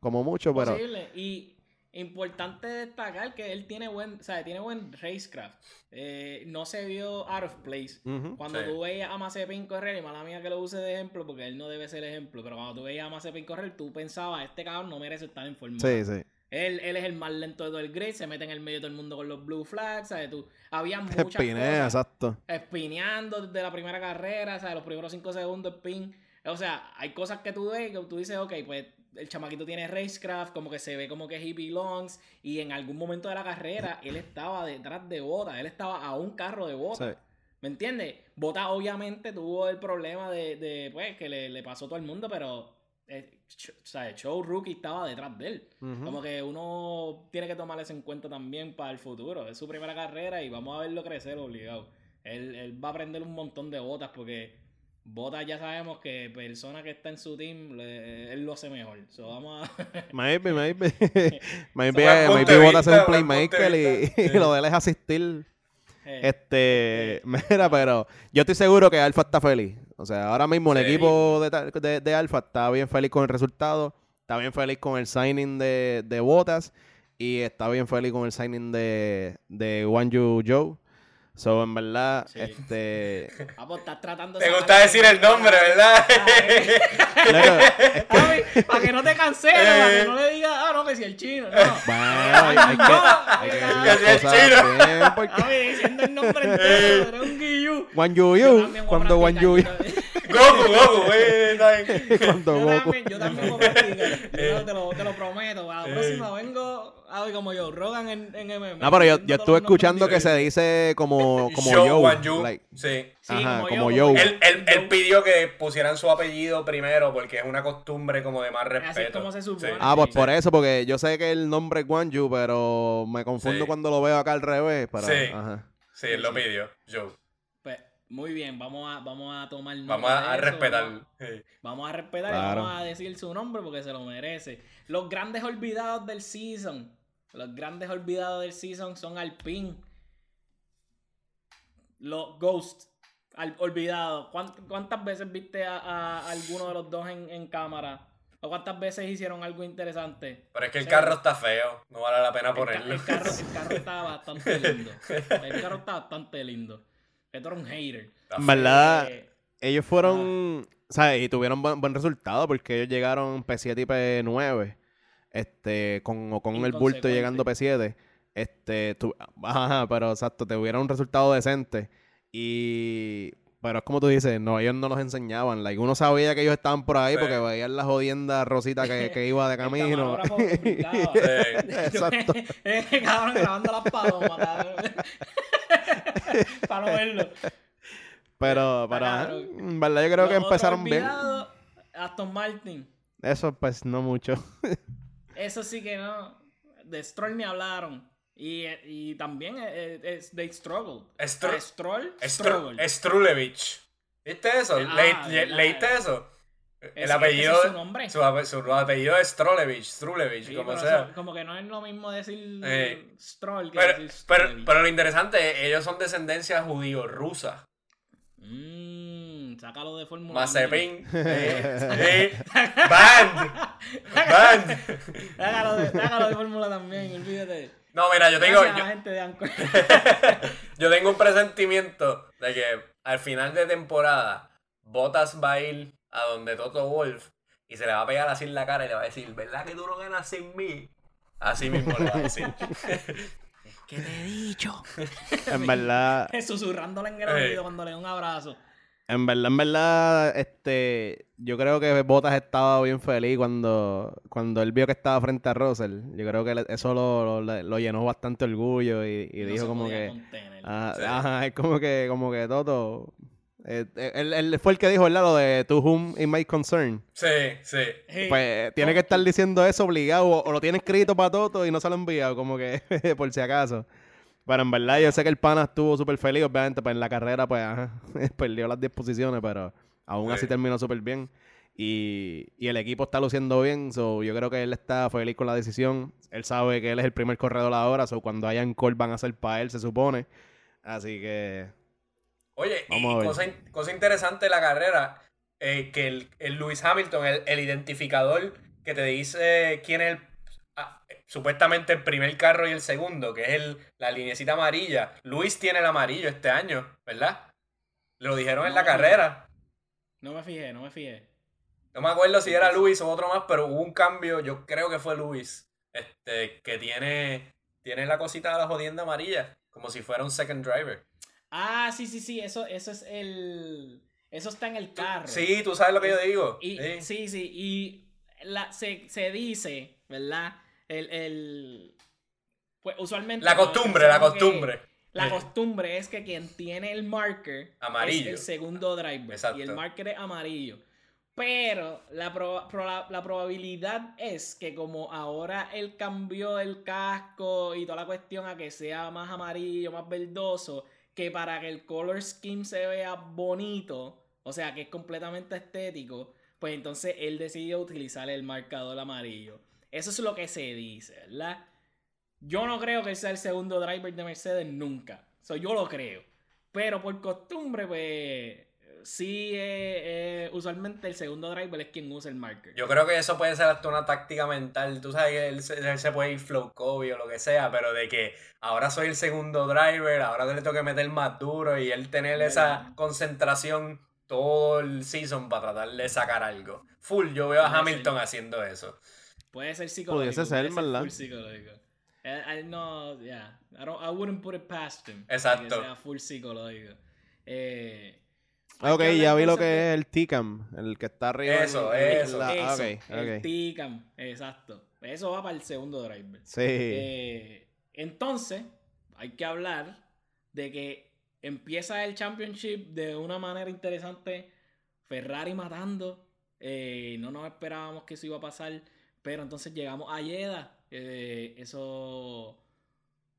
como mucho, pero... Y, importante destacar que él tiene buen, o sea, tiene buen racecraft. Eh, no se vio out of place. Cuando Sí. tú veías a Mazepin correr, y mala mía que lo use de ejemplo, porque él no debe ser ejemplo, pero cuando tú veías a Mazepin correr, tú pensabas, este cabrón no merece estar en Fórmula Sí, sí. él, él es el más lento de todo el grid, se mete en el medio de todo el mundo con los blue flags, ¿sabes? Tú, había muchas Espinea, cosas exacto. espineando desde la primera carrera, ¿sabes? Los primeros 5 segundos spin. O sea, hay cosas que tú ves que tú dices, ok, pues el chamaquito tiene racecraft, como que se ve como que he belongs, y en algún momento de la carrera él estaba detrás de Bota, él estaba a un carro de Bota. Sí. ¿Me entiendes? Bota obviamente tuvo el problema de, de, pues, que le, le pasó a todo el mundo, pero, eh, o sea, Show Rookie estaba detrás de él. Como que uno tiene que tomar eso en cuenta también para el futuro. Es su primera carrera y vamos a verlo crecer obligado. Él, él va a aprender un montón de botas porque botas ya sabemos que persona que está en su team, le- él lo hace mejor. So, vamos a... Maybe, maybe. maybe, Bottas es un playmaker y, lo de él es asistir. eh, Este, mira, pero yo estoy seguro que Alfa está feliz. O sea, ahora mismo el Sí. equipo de, de, de Alfa está bien feliz con el resultado, está bien feliz con el signing de, de Botas y está bien feliz con el signing de, de Wanju Joe. So, en verdad, Sí. este... pues estás tratando Te sacar- gusta decir el nombre, ¿verdad? claro, es que- Papi, para que no te canceles, para que no le digas, ah, no, que si el chino, no. bueno, hay, hay que, hay que decir Que las si el chino. bien, porque... Papi, diciendo el nombre entero, eres un guillú. Wanju Yo Yu, también voy a cuando yo también- Goku, Goku, güey, Yo también, yo también voy a practicar. Yo te, lo, te lo prometo. A la próxima vengo a como yo, Rogan en, en MM. No, pero yo, yo estuve escuchando que se dice como, como Joe. Wanju, like, sí. Sí, Ajá, como, como yo. Joe. Él, él, él pidió que pusieran su apellido primero porque es una costumbre como de más respeto. Así es como se supone. Sí. Ah, pues Sí. por eso, porque yo sé que el nombre es Guanyu, pero me confundo Sí. cuando lo veo acá al revés. Pero, Sí. ajá. Sí, él lo pidió, Joe. Muy bien, vamos a, vamos a tomar nota Vamos a, a de eso, respetar. Vamos, a respetar Claro. y vamos a decir su nombre porque se lo merece. Los grandes olvidados del season. Los grandes olvidados del season son Alpine. Los Ghosts. Al, olvidados. ¿Cuánt- ¿Cuántas veces viste a, a alguno de los dos en, en cámara? ¿O cuántas veces hicieron algo interesante? Pero es que el carro está feo. No vale la pena El, ca- ponerlo. el carro, el carro está bastante lindo. El carro está bastante lindo. Esto era un hater. Está En verdad, Eh, ellos fueron, ¿sabes? Y tuvieron buen, buen resultado porque ellos llegaron P7 y P9, este, con, o con el bulto llegando P7. Este, tu- ajá, pero exacto, tuvieron un resultado decente. Y, pero es como tú dices, no, ellos no los enseñaban. Like, uno sabía que ellos estaban por ahí Sí. porque veían la jodienda Rosita que, que iba de camino. Sí. Exacto. Cabrón, grabando las palomas. Para no verlo. Pero, Claro. en verdad yo creo que Los empezaron bien. olvidados, Aston Martin. Eso, pues, no mucho. Eso sí que no. De Stroll ni hablaron. Y, y también eh, es they struggle. Stro- Stroll, Stru- struggle. Strulevich. ¿Viste eso? Ah, Le- le- verdad. ¿Leíste eso? El Ese- apellido. es su nombre. Su, ape- su apellido es Strolevich, Strulevich, Sí, como sea. eso- como que no es lo mismo decir Eh, Stroll que Pero, decir pero, Strolevich. pero lo interesante, ellos son descendencia judío-rusa. Mmm, sácalo de Fórmula Mazepin. eh, eh, Band. Band. Sácalo de, sácalo de Fórmula también, olvídate. No, mira, yo tengo, yo, gente de yo tengo un presentimiento de que al final de temporada, Bottas va a ir a donde Toto Wolf y se le va a pegar así en la cara y le va a decir, ¿verdad que tú no ganas sin mí? Así mismo le va a decir. ¿Qué te he dicho? En verdad, Susurrándole en el Eh. cuando le da un abrazo. en verdad, en verdad, este, yo creo que Bottas estaba bien feliz cuando, cuando él vio que estaba frente a Russell. Yo creo que eso lo, lo- lo llenó bastante orgullo y, y No dijo se como podía que, contener. ah, Sí. ajá, es como que, como que Toto, eh, eh, él, él fue el que dijo, ¿verdad? Lo de to whom it may concern. Sí, sí. Pues tiene que estar diciendo eso obligado o, o lo tiene escrito para Toto y no se lo ha enviado, como que por si acaso. Pero en verdad yo sé que el pana estuvo súper feliz, obviamente, pues en la carrera pues ajá, perdió las 10 posiciones, pero aún así Sí. terminó súper bien. Y, y el equipo está luciendo bien, so yo creo que él está feliz con la decisión. Él sabe que él es el primer corredor ahora, so cuando hayan call van a ser para él, se supone. Así que Oye, y, Vamos cosa, in- cosa interesante de la carrera, eh, que el, el Lewis Hamilton, el, el identificador que te dice quién es el ah, supuestamente el primer carro y el segundo, que es el, la linecita amarilla. Luis tiene el amarillo este año, ¿verdad? Lo dijeron en la carrera. No me fijé, no me fijé. No me acuerdo si era Luis o otro más, pero hubo un cambio, yo creo que fue Luis, este, que tiene, tiene la cosita de la jodienda amarilla, como si fuera un second driver. Ah, sí, sí, sí, eso, eso es el... Eso está en el carro. Sí, tú sabes lo que yo digo. Y, sí. sí, y la, se, se dice, ¿verdad? El, el, pues usualmente... La costumbre, la costumbre. La costumbre es que quien tiene el marker amarillo. es el segundo driver. Exacto. Y el marker es amarillo. Pero la, la, probabilidad es que como ahora él cambió el casco y toda la cuestión a que sea más amarillo, más verdoso, que para que el color scheme se vea bonito, o sea, que es completamente estético, pues entonces él decidió utilizar el marcador amarillo. Eso es lo que se dice, ¿verdad? Yo no creo que sea el segundo driver de Mercedes nunca. So, yo lo creo. Pero por costumbre, pues sí, eh, eh, usualmente el segundo driver es quien usa el marker. Yo creo que eso puede ser hasta una táctica mental. Tú sabes que él, se puede ir flow Kobe o lo que sea, pero de que ahora soy el segundo driver, ahora le tengo que meter más duro y él tener esa concentración todo el season para tratar de sacar algo. Full, yo veo a Hamilton haciendo eso. Puede ser psicológico. Pudiese ser, ¿verdad? Full psicológico. Eh, I, no, yeah. I, don't, I wouldn't put it past him. Exacto. Que sea full psicológico. Eh, Ok, ya vi lo que es el TICAM, el que está arriba. Eso, eso. Ah, el TICAM, exacto. Eso va para el segundo driver. Sí. Eh, entonces, hay que hablar de que empieza el championship de una manera interesante. Ferrari matando. Eh, no nos esperábamos que eso iba a pasar. Pero entonces llegamos a Yeda. Eh, eso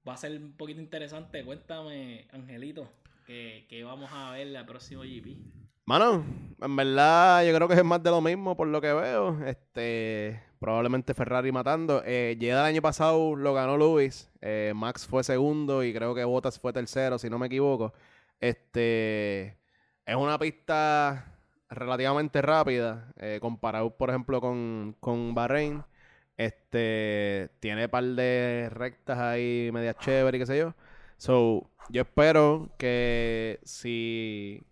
va a ser un poquito interesante. Cuéntame, Angelito que, vamos a ver la próxima GP. Mano, en verdad yo creo que es más de lo mismo por lo que veo. Este, probablemente Ferrari matando. Eh, el año pasado lo ganó Lewis. Eh, Max fue segundo y creo que Bottas fue tercero, si no me equivoco. Este, es una pista relativamente rápida eh, comparado, por ejemplo, con, con Bahrein. Este, tiene un par de rectas ahí media chévere y qué sé yo. So, yo espero que si,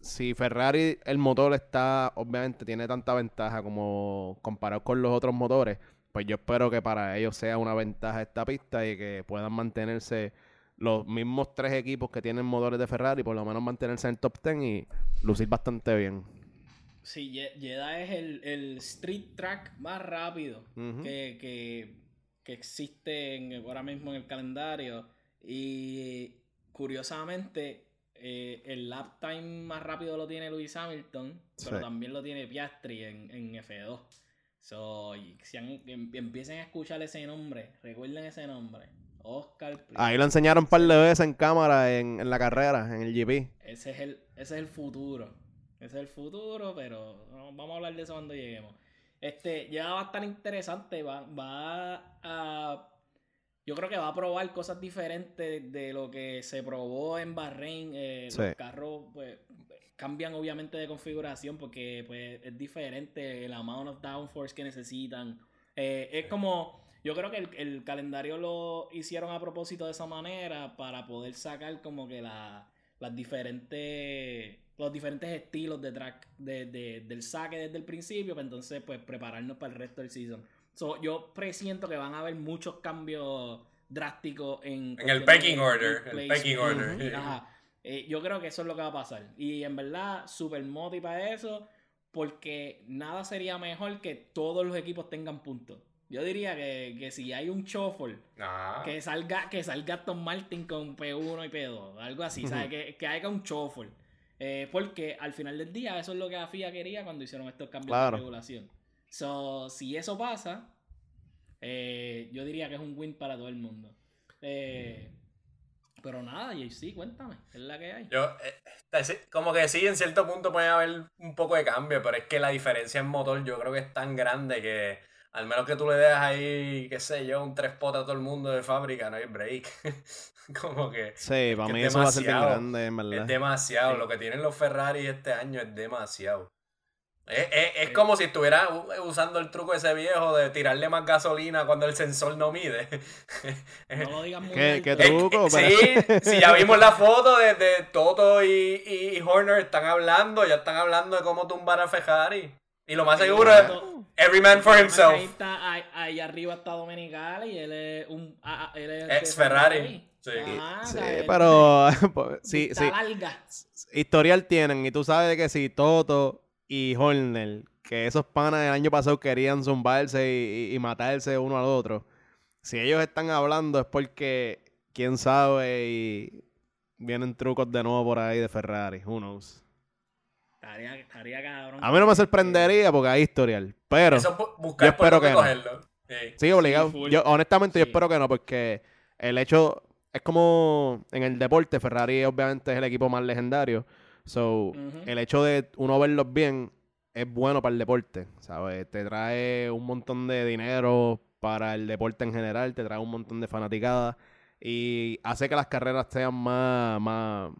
si Ferrari, el motor está, obviamente tiene tanta ventaja como comparado con los otros motores, pues yo espero que para ellos sea una ventaja esta pista y que puedan mantenerse los mismos tres equipos que tienen motores de Ferrari, por lo menos mantenerse en el top 10 y lucir bastante bien. Sí, Jeddah es el, street track más rápido que, que, que existe ahora mismo en el calendario. Y curiosamente, eh, el lap time más rápido lo tiene Lewis Hamilton, pero también lo tiene Piastri en, en F2. So, si em, empiecen a escuchar ese nombre, recuerden ese nombre. Oscar. Ahí lo enseñaron un par de veces en cámara en, la carrera, en el GP. Ese es el, ese es el futuro. Ese es el futuro, pero vamos a hablar de eso cuando lleguemos. Este, ya va a estar interesante. Va, va a yo creo que va a probar cosas diferentes de lo que se probó en Bahrein. Eh, los carros pues, cambian obviamente de configuración porque pues, es diferente el amount of downforce que necesitan. Eh, es como, yo creo que el, calendario lo hicieron a propósito de esa manera para poder sacar como que la, las diferentes los diferentes estilos de track de, del saque desde el principio, pues entonces pues prepararnos para el resto del season. So, yo presiento que van a haber muchos cambios drásticos en... En el packing order. El order. Ajá. Eh, yo creo que eso es lo que va a pasar. Y en verdad, super moti para eso, porque nada sería mejor que todos los equipos tengan puntos. Yo diría que, si hay un shuffle, que salga que salga Tom Martin con P1 y P2, algo así, ¿sabes? Que, que haya un shuffle. Eh, porque al final del día, eso es lo que la FIA quería cuando hicieron estos cambios de regulación. So, si eso pasa, eh, yo diría que es un win para todo el mundo. Eh, pero nada, JC, cuéntame, ¿qué es la que hay? Yo, eh, como que sí, en cierto punto puede haber un poco de cambio, pero es que la diferencia en motor yo creo que es tan grande que al menos que tú le dejas ahí, qué sé yo, un tres potas a todo el mundo de fábrica, no hay break. como que. Sí, para mí eso va a ser bien grande, Es demasiado. Lo que tienen los Ferrari este año es demasiado. Es, es- es como si estuviera usando el truco ese viejo de tirarle más gasolina cuando el sensor no mide. No lo digas muy ¿Qué- truco? eh, sí, ya vimos la foto de, de Toto y, y Horner están hablando, ya están hablando de cómo tumbar a Ferrari. Y lo más seguro es every man for Ahí himself. está, ahí, ahí arriba está Domenical y él es un ah, ah, él es Ex Ferrari, sí. Ajá, pero pues, sí, sí. larga. Historial tienen y tú sabes que si Toto y Horner, que esos panas el año pasado querían zumbarse y, y- y matarse uno al otro, si ellos están hablando es porque quién sabe y vienen trucos de nuevo por ahí de Ferrari, who knows. Estaría, estaría cabrón. A mí no me sorprendería porque hay historial, pero Eso buscar yo por espero que no. Sí. sí, obligado. yo honestamente yo espero que no porque el hecho es como en el deporte Ferrari obviamente es el equipo más legendario. So, el hecho de uno verlos bien es bueno para el deporte, ¿sabes? Te trae un montón de dinero para el deporte en general, te trae un montón de fanaticadas y hace que las carreras sean más, más,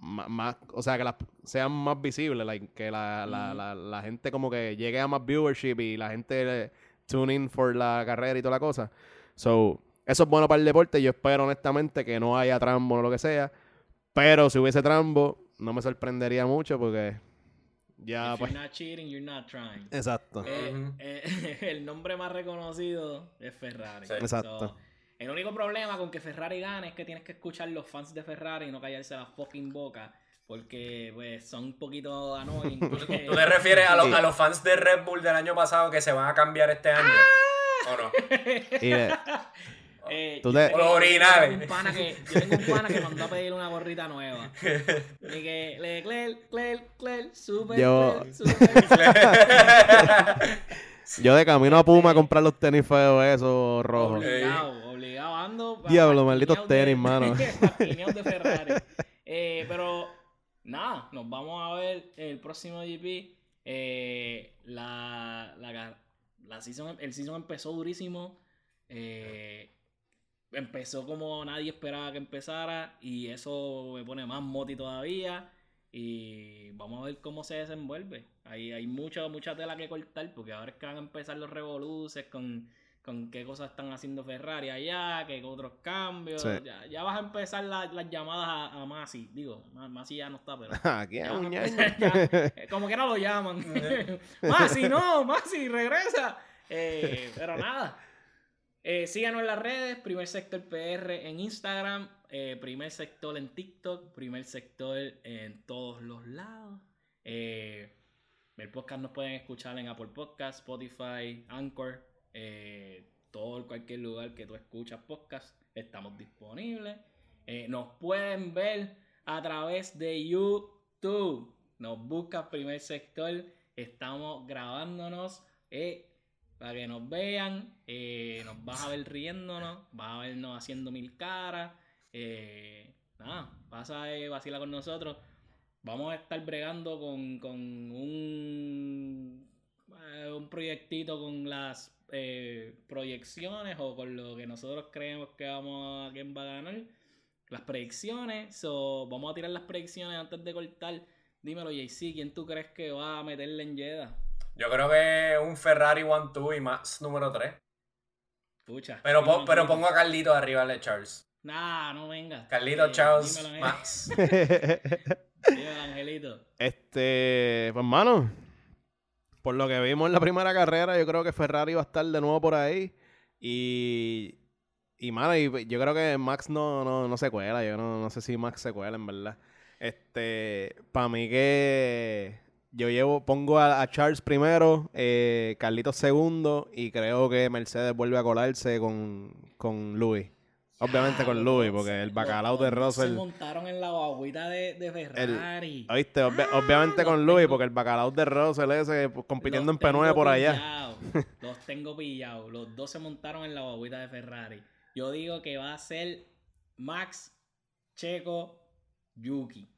más, más- o sea, que las sean más visibles, like, que la, la, la, la gente como que llegue a más viewership y la gente tune in for la carrera y toda la cosa. So, eso es bueno para el deporte. Yo espero honestamente que no haya trambo o lo que sea. Pero si hubiese trambo, no me sorprendería mucho porque ya If pues. you're not cheating, you're not trying. Exacto. Eh, eh, el nombre más reconocido es Ferrari. Sí. Exacto. So, el único problema con que Ferrari gane es que tienes que escuchar los fans de Ferrari y no callarse la fucking boca. Porque pues son un poquito annoying. porque- ¿Tú te refieres a, los- Sí. a los fans de Red Bull del año pasado que se van a cambiar este año? ¿O no? Y de- Eh, Tú yo te- tengo- Los originales. Yo tengo, un pana que, yo tengo un pana que mandó a pedir una gorrita nueva. Y que Leclerc, Leclerc, Leclerc, super, Yo- super. yo de camino a Puma a comprar los tenis feos esos rojos. Obligado, obligado, ando. Diablo, malditos de- tenis, mano. de Ferrari. Eh, pero, nada, nos vamos a ver en el próximo GP. Eh, la, la, la season, el season empezó durísimo. Eh, empezó como nadie esperaba que empezara. Y eso me pone más moti todavía. Y vamos a ver cómo se desenvuelve. Hay, hay mucha, mucha tela que cortar porque ahora es que van a empezar los revoluces con, con qué cosas están haciendo Ferrari allá, qué otros cambios. Sí. Ya, ya vas a empezar la- las llamadas a, a Masi. Digo, Ma- Masi ya no está, pero... Aquí ya ya, eh, como que no lo llaman. Masi, no, Masi, regresa. Eh, pero nada. Eh, síganos en las redes, Primer Sector PR en Instagram, eh, Primer Sector en TikTok, Primer Sector en todos los lados. Eh, el podcast nos pueden escuchar en Apple Podcast, Spotify, Anchor, todo cualquier lugar que tú escuchas podcast, estamos disponibles. Nos pueden ver a través de YouTube. Nos busca Primer Sector, estamos grabándonos. eh, para que nos vean, eh, nos vas a ver riéndonos, vas a vernos haciendo mil caras. eh, nada, pasa y vacila con nosotros. Vamos a estar bregando con, con un, eh, un proyectito con las eh, proyecciones o con lo que nosotros creemos que vamos a quién va a ganar. Las predicciones. So, vamos a tirar las predicciones antes de cortar. Dímelo, JC, ¿quién tú crees que va a meterle en Jeddah? Yo creo que un Ferrari 1-2 y Max número 3. Pucha. Pero, po- pero pongo a Carlito arriba de Charles. Nah, no venga. Carlito, Eh, Charles, dímelo, eh. Max. Dímelo, Angelito. Este, pues mano, por lo que vimos en la primera carrera, yo creo que Ferrari va a estar de nuevo por ahí. Y, y mano, y yo creo que Max no, no, no se cuela. Yo no, no sé si Max se cuela, en verdad. Este, para mí que yo llevo, pongo a, a Charles primero, eh, Carlitos segundo, y creo que Mercedes vuelve a colarse con, con Louis. Obviamente con dos- porque el bacalao de dos Se Russell. montaron en la guaguita de, de Ferrari. ¿Oíste? Ah, obviamente con tengo- porque el bacalao de Russell ese pues, compitiendo en P9 tengo por allá. pillados, Los tengo pillados. Los dos se montaron en la guaguita de Ferrari. Yo digo que va a ser Max, Checo, Yuki.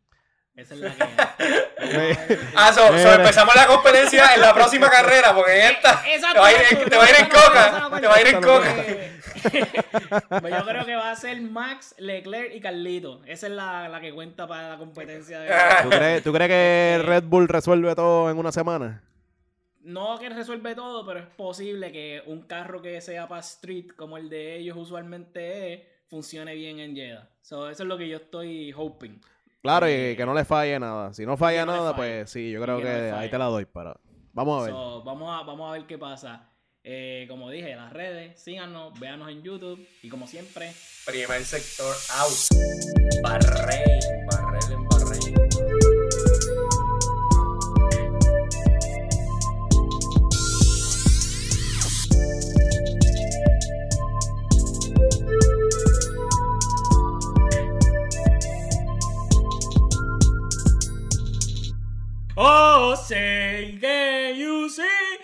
Esa es la que. Ah, so, empezamos la competencia en la próxima carrera, porque en esta Exacto, te va a ir, exacto, te va a ir en coca. Te va a ir en coca. Eh, pues yo creo que va a ser Max, Leclerc y Carlito. Esa es la, la que cuenta para la competencia. De... ¿Tú crees, ¿Tú crees que Red Bull resuelve todo en una semana? No que resuelve todo, pero es posible que un carro que sea para street, como el de ellos usualmente es, funcione bien en Jeddah. So, eso es lo que yo estoy hoping. Claro, y Eh, que no le falle nada. Si no falla no nada, pues sí, yo Y creo que que, no le ahí te la doy. Pero vamos a ver. So, vamos, a, vamos a ver qué pasa. Eh, como dije, las redes, síganos, véanos en YouTube y como siempre, Primer sector out. Oh, say, can you see?